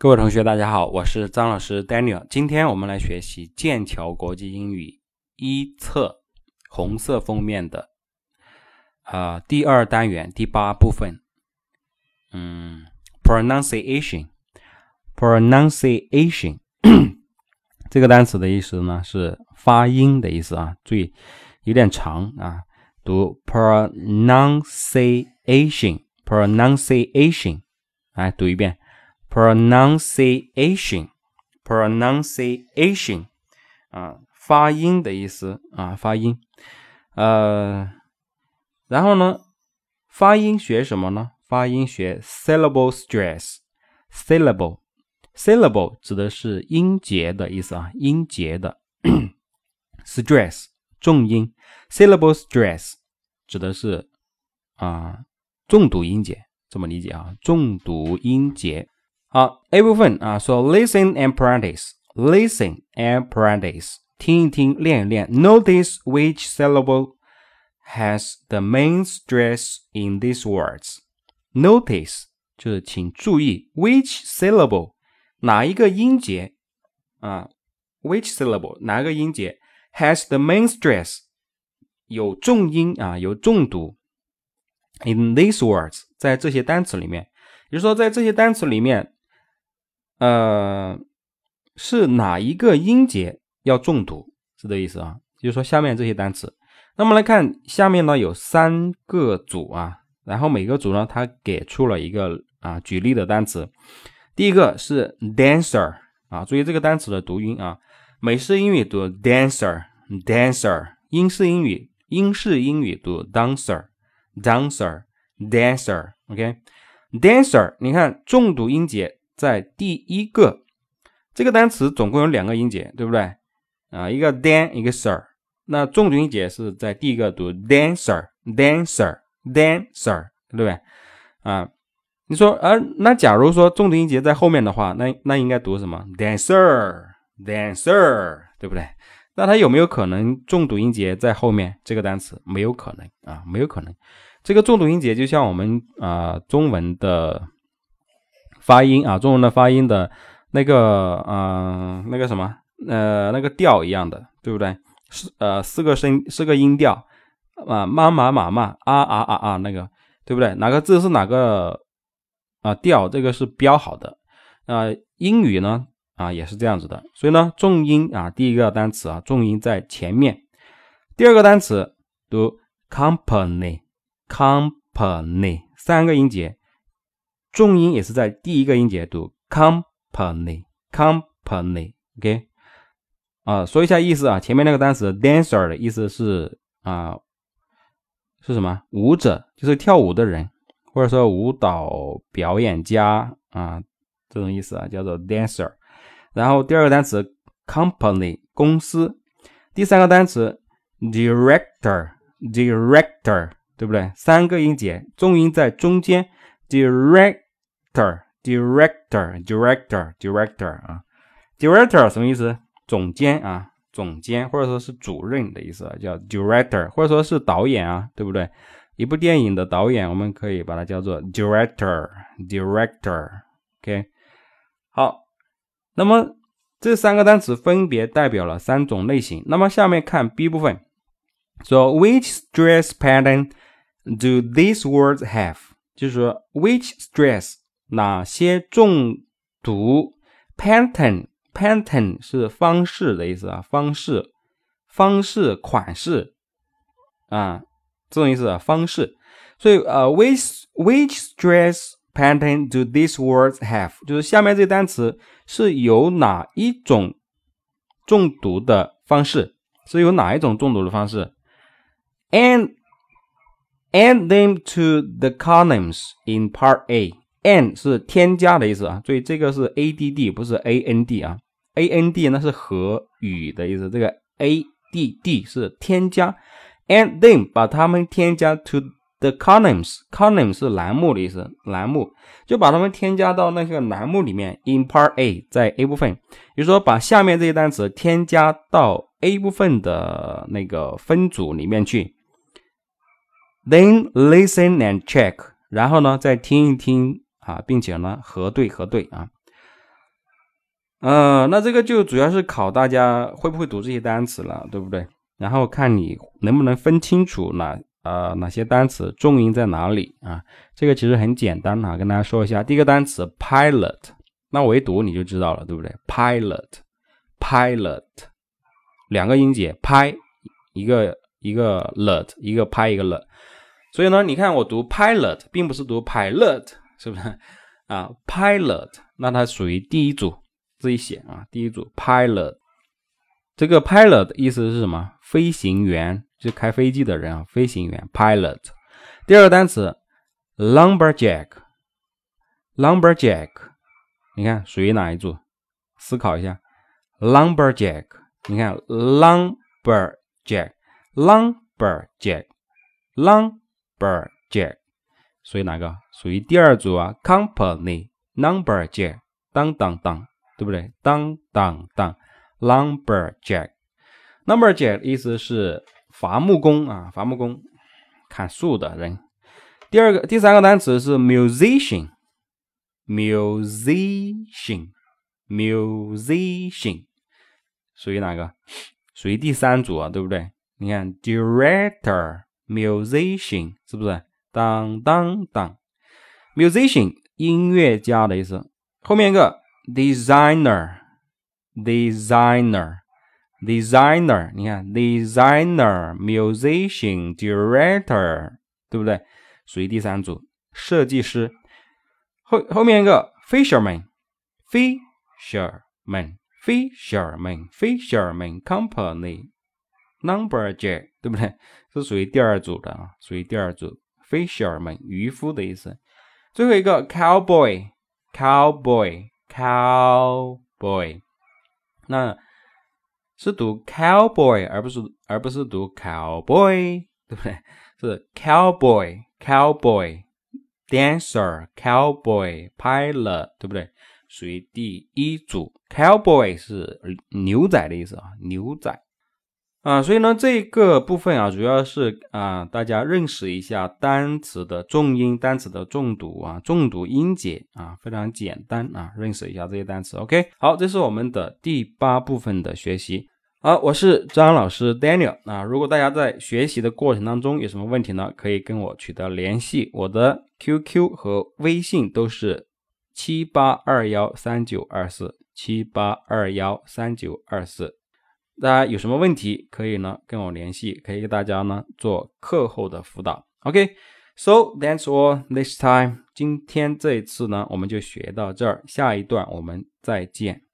各位同学，大家好，我是张老师 Daniel。今天我们来学习剑桥国际英语一册红色封面的啊第二单元第八部分。嗯，pronunciation，pronunciation 这个单词的意思呢是发音的意思啊，注意有点长啊，读 pronunciation，pronunciation，来读一遍。Pronunciation，pronunciation 啊，发音的意思啊，发音。呃，然后呢，发音学什么呢？发音学 syllable stress，syllable，syllable 指的是音节的意思啊，音节的 stress 重音，syllable stress 指的是啊重读音节，这么理解啊？重读音节。好，A 部分啊，说 listen and practice，listen and practice，听一听，练一练。Notice which syllable has the main stress in these words. Notice 就是请注意，which syllable 哪一个音节啊？which syllable 哪个音节 has the main stress 有重音啊，有重读。In these words，在这些单词里面，也就是说，在这些单词里面。 呃，是哪一个音节要重读？是这意思啊？就是说下面这些单词，那么来看下面呢有三个组啊，然后每个组呢它给出了一个啊举例的单词。第一个是 dancer 啊，注意这个单词的读音啊，美式英语读 dancer，dancer，英式英语英式英语读 dancer，dancer，dancer，OK，dancer，你看重读音节。在第一个这个单词总共有两个音节，对不对啊？一个 dan，一个 sir。那重读音节是在第一个读 dancer，dancer，dancer，对不对啊？你说，啊那假如说重读音节在后面的话，那那应该读什么？dancer，dancer，对不对？那它有没有可能重读音节在后面？这个单词没有可能啊，没有可能。这个重读音节就像我们啊中文的。发音啊，中文的发音的那个，嗯，那个什么，呃，那个调一样的，对不对？四呃四个声，四个音调啊，妈妈妈妈啊啊啊啊，那个对不对？哪个字是哪个啊调？这个是标好的啊。英语呢啊也是这样子的，所以呢重音啊第一个单词啊重音在前面，第二个单词读 company，company 三个音节。重音也是在第一个音节读 company，company，OK，啊，说一下意思啊，前面那个单词 dancer 的意思是啊，是什么？舞者，就是跳舞的人，或者说舞蹈表演家啊，这种意思啊，叫做 dancer。然后第二个单词 company，公司。第三个单词 director，director，对不对？三个音节，重音在中间，direct。Director director director director 啊，director 什么意思？总监啊，总监或者说是主任的意思，叫 director，或者说是导演啊，对不对？一部电影的导演，我们可以把它叫做 director director。OK，好，那么这三个单词分别代表了三种类型。那么下面看 B 部分，说 which stress pattern do these words have？就是说 which stress 哪些重读 pattern pattern 是方式的意思啊，方式方式款式啊，这种意思啊，方式。所以呃，which which stress pattern do these words have？就是下面这个单词是有哪一种中毒的方式？是有哪一种中毒的方式？And add them to the columns in part A。And 是添加的意思啊，所以这个是 a d d 不是 a n d 啊，a n d 那是和与的意思，这个 a d d 是添加，and then 把它们添加 to the columns，column 是栏目的意思，栏目。就把它们添加到那个栏目里面，in part A 在 A 部分，比如说把下面这些单词添加到 A 部分的那个分组里面去，then listen and check，然后呢再听一听。啊，并且呢，核对核对啊。呃，那这个就主要是考大家会不会读这些单词了，对不对？然后看你能不能分清楚哪呃哪些单词重音在哪里啊？这个其实很简单啊，跟大家说一下。第一个单词 pilot，那我一读你就知道了，对不对？pilot，pilot，两个音节，拍一个一个 let，一个拍一个 let。所以呢，你看我读 pilot，并不是读 pilot，是不是啊？pilot，那它属于第一组。自己写啊，第一组 pilot，这个 pilot 的意思是什么？飞行员，就开飞机的人啊，飞行员 pilot。第二个单词 lumberjack，lumberjack，你看属于哪一组？思考一下，lumberjack，你看 lumberjack，lumberjack，lumberjack，属于哪个？属于第二组啊，company number Jack 当当当。对不对？当当当，lumberjack，lumberjack 意思是伐木工啊，伐木工，砍树的人。第二个、第三个单词是 musician，musician，musician，属于哪个？属于第三组啊，对不对？你看，director，musician 是不是？当当当，musician 音乐家的意思。后面一个。designer designer designer，你看 designer musician director，对不对？属于第三组，设计师。后后面一个 fisherman fisherman fisherman fisherman company numberjack，对不对？是属于第二组的啊，属于第二组 fisherman 渔夫的意思。最后一个 cowboy cowboy。Cowboy，那是读 cowboy 而不是而不是读 cowboy，对不对？是 cowboy，cowboy，dancer，cowboy，pilot，对不对？属于第一组。Cowboy 是牛仔的意思啊，牛仔。啊，所以呢，这个部分啊，主要是啊，大家认识一下单词的重音、单词的重读啊、重读音节啊，非常简单啊，认识一下这些单词。OK，好，这是我们的第八部分的学习。好，我是张老师 Daniel 啊。如果大家在学习的过程当中有什么问题呢，可以跟我取得联系，我的 QQ 和微信都是七八二幺三九二四七八二幺三九二四。大家有什么问题可以呢跟我联系，可以给大家呢做课后的辅导。OK，so that's all this time。今天这一次呢我们就学到这儿，下一段我们再见。